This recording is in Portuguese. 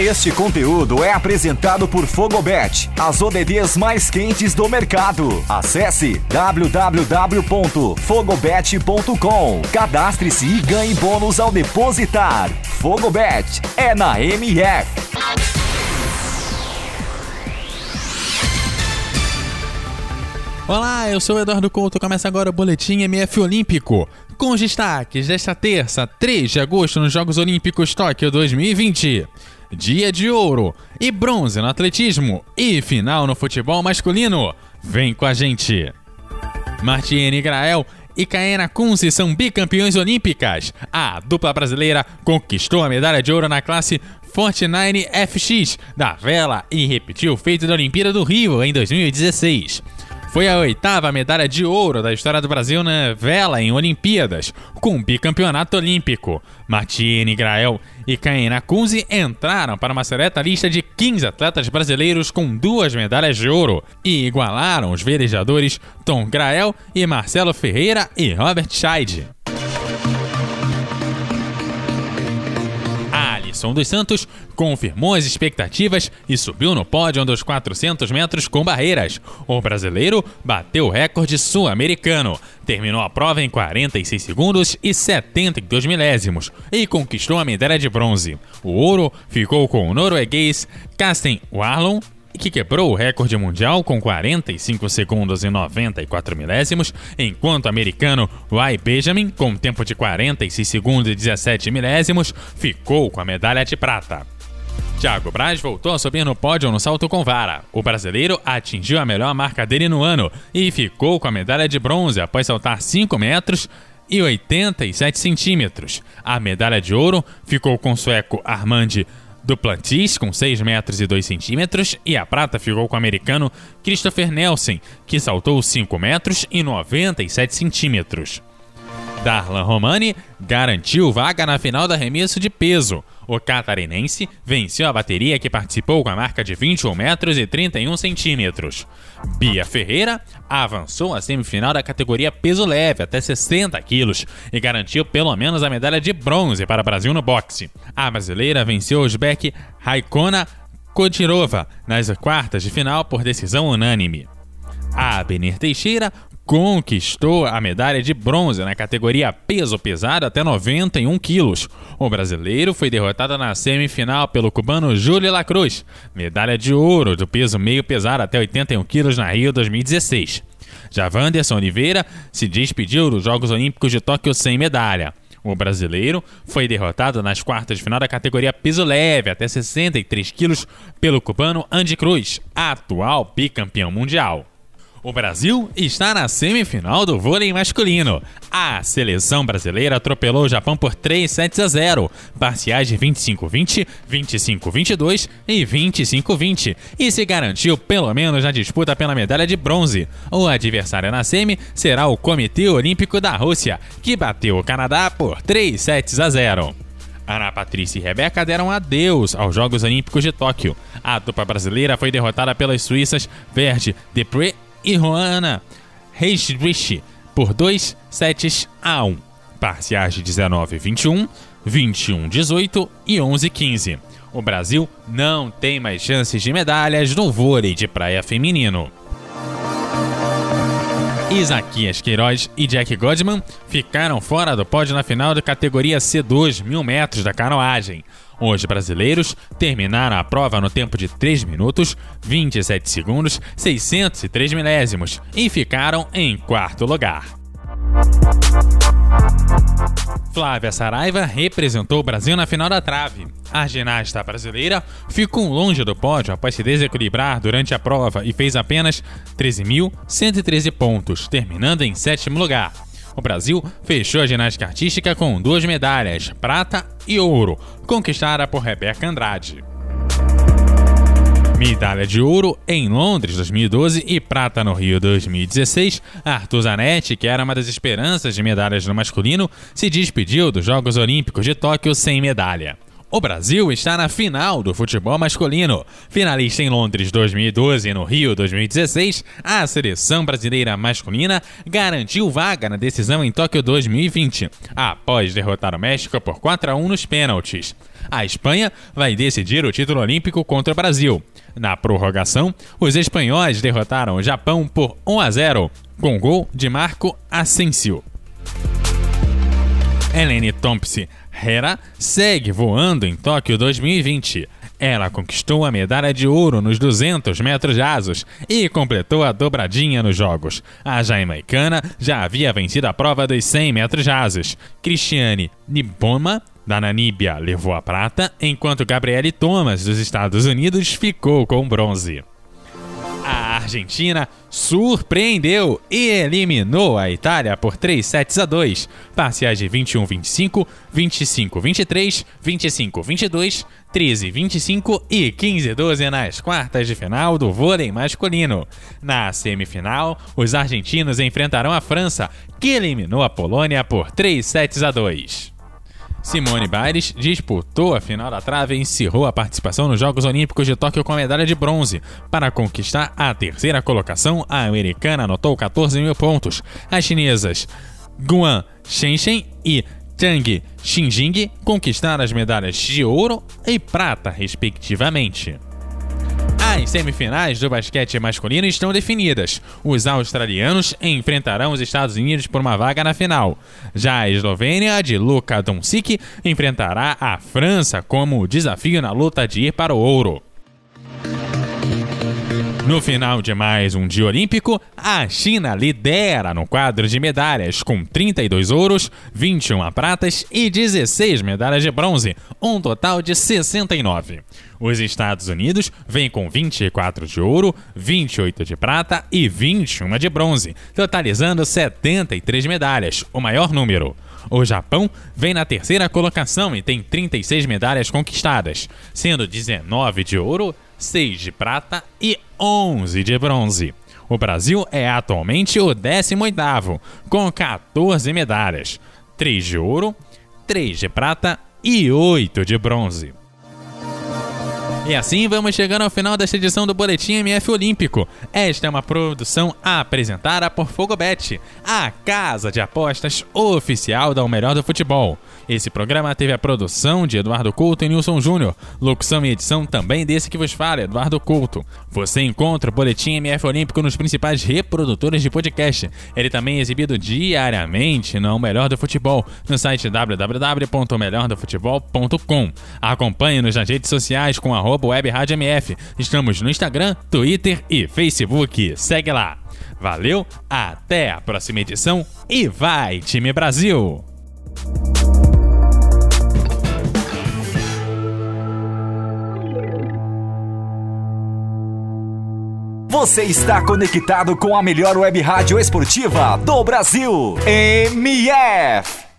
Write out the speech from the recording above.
Este conteúdo é apresentado por Fogobet, as ODDs mais quentes do mercado. Acesse www.fogobet.com. Cadastre-se e ganhe bônus ao depositar. Fogobet é na MF. Olá, eu sou o Eduardo Couto. Começa agora o Boletim MF Olímpico. Com os destaques desta terça, 3 de agosto, nos Jogos Olímpicos Tóquio 2020. Dia de ouro e bronze no atletismo e final no futebol masculino. Vem com a gente! Martiene Grael e Caena Kunze são bicampeões olímpicas. A dupla brasileira conquistou a medalha de ouro na classe 49 FX da vela e repetiu o feito da Olimpíada do Rio em 2016. Foi a oitava medalha de ouro da história do Brasil na vela em Olimpíadas, com bicampeonato olímpico. Martine Grael e Caena Kunze entraram para uma seleta lista de 15 atletas brasileiros com duas medalhas de ouro e igualaram os velejadores Tom Grael e Marcelo Ferreira e Robert Scheid. Alisson dos Santos confirmou as expectativas e subiu no pódio dos 400 metros com barreiras. O brasileiro bateu o recorde sul-americano. Terminou a prova em 46 segundos e 72 milésimos e conquistou a medalha de bronze. O ouro ficou com o norueguês Kasten Warlon que quebrou o recorde mundial com 45 segundos e 94 milésimos, enquanto o americano Ray Benjamin, com tempo de 46 segundos e 17 milésimos, ficou com a medalha de prata. Thiago Braz voltou a subir no pódio no salto com vara. O brasileiro atingiu a melhor marca dele no ano e ficou com a medalha de bronze após saltar 5 metros e 87 centímetros. A medalha de ouro ficou com o sueco Armand Duplantis, com 6 metros e 2 centímetros, e a prata ficou com o americano Christopher Nelson, que saltou 5 metros e 97 centímetros. Darlan Romani garantiu vaga na final da arremesso de peso. O catarinense venceu a bateria que participou com a marca de 21 metros e 31 centímetros. Bia Ferreira avançou à semifinal da categoria peso leve até 60 quilos e garantiu pelo menos a medalha de bronze para o Brasil no boxe. A brasileira venceu o uzbek Raikona Kodirova nas quartas de final por decisão unânime. A Benir Teixeira conquistou a medalha de bronze na categoria peso pesado até 91 quilos. O brasileiro foi derrotado na semifinal pelo cubano Júlio Lacruz, medalha de ouro do peso meio pesado até 81 quilos na Rio 2016. Já Wanderson Oliveira se despediu dos Jogos Olímpicos de Tóquio sem medalha. O brasileiro foi derrotado nas quartas de final da categoria peso leve até 63 quilos pelo cubano Andy Cruz, atual bicampeão mundial. O Brasil está na semifinal do vôlei masculino. A seleção brasileira atropelou o Japão por 3 sets a 0, parciais de 25-20, 25-22 e 25-20, e se garantiu pelo menos na disputa pela medalha de bronze. O adversário na semi será o Comitê Olímpico da Rússia, que bateu o Canadá por 3 sets a 0. Ana Patrícia e Rebeca deram adeus aos Jogos Olímpicos de Tóquio. A dupla brasileira foi derrotada pelas suíças Verde Depré e Juana Heidrich por 2 sets a 1, parciais de 19-21, 21-18 e 11-15. O Brasil não tem mais chances de medalhas no vôlei de praia feminino. Isaquias Queiroz e Jack Godman ficaram fora do pódio na final da categoria C2 mil metros da canoagem. Os brasileiros terminaram a prova no tempo de 3 minutos, 27 segundos, 603 milésimos e ficaram em quarto lugar. Flávia Saraiva representou o Brasil na final da trave. A ginasta brasileira ficou longe do pódio após se desequilibrar durante a prova e fez apenas 13.113 pontos, terminando em sétimo lugar. O Brasil fechou a ginástica artística com duas medalhas, prata e ouro, conquistada por Rebeca Andrade. Medalha de ouro em Londres 2012 e prata no Rio 2016, Arthur Zanetti, que era uma das esperanças de medalhas no masculino, se despediu dos Jogos Olímpicos de Tóquio sem medalha. O Brasil está na final do futebol masculino. Finalista em Londres 2012 e no Rio 2016, a seleção brasileira masculina garantiu vaga na decisão em Tóquio 2020, após derrotar o México por 4 a 1 nos pênaltis. A Espanha vai decidir o título olímpico contra o Brasil. Na prorrogação, os espanhóis derrotaram o Japão por 1 a 0, com gol de Marco Asensio. Helene Thompson Hera segue voando em Tóquio 2020. Ela conquistou a medalha de ouro nos 200 metros rasos e completou a dobradinha nos Jogos. A jamaicana já havia vencido a prova dos 100 metros rasos. Cristiane Niboma, da Namíbia, levou a prata, enquanto Gabriele Thomas, dos Estados Unidos, ficou com bronze. Argentina surpreendeu e eliminou a Itália por 3 sets a 2, parciais de 21-25, 25-23, 25-22, 13-25 e 15-12 nas quartas de final do vôlei masculino. Na semifinal, os argentinos enfrentarão a França, que eliminou a Polônia por 3 sets a 2. Simone Biles disputou a final da trave e encerrou a participação nos Jogos Olímpicos de Tóquio com a medalha de bronze. Para conquistar a terceira colocação, a americana anotou 14 mil pontos. As chinesas Guan Shenshen e Tang Xinjing conquistaram as medalhas de ouro e prata, respectivamente. As semifinais do basquete masculino estão definidas. Os australianos enfrentarão os Estados Unidos por uma vaga na final. Já a Eslovênia, de Luka Doncic, enfrentará a França como desafio na luta de ir para o ouro. No final de mais um dia olímpico, a China lidera no quadro de medalhas, com 32 ouros, 21 pratas e 16 medalhas de bronze, um total de 69. Os Estados Unidos vêm com 24 de ouro, 28 de prata e 21 de bronze, totalizando 73 medalhas, o maior número. O Japão vem na terceira colocação e tem 36 medalhas conquistadas, sendo 19 de ouro, 6 de prata e 11 de bronze. O Brasil é atualmente o 18º, com 14 medalhas, 3 de ouro, 3 de prata e 8 de bronze. E assim vamos chegando ao final desta edição do Boletim MF Olímpico. Esta é uma produção apresentada por Fogobet, a casa de apostas oficial da O Melhor do Futebol. Esse programa teve a produção de Eduardo Couto e Nilson Júnior, locução e edição também desse que vos fala, Eduardo Couto. Você encontra o Boletim MF Olímpico nos principais reprodutores de podcast. Ele também é exibido diariamente no Melhor do Futebol, no site www.melhordofutebol.com. Acompanhe-nos nas redes sociais com arroba webradiomf. Estamos no Instagram, Twitter e Facebook. Segue lá. Valeu, até a próxima edição e vai, time Brasil! Você está conectado com a melhor web rádio esportiva do Brasil. MF.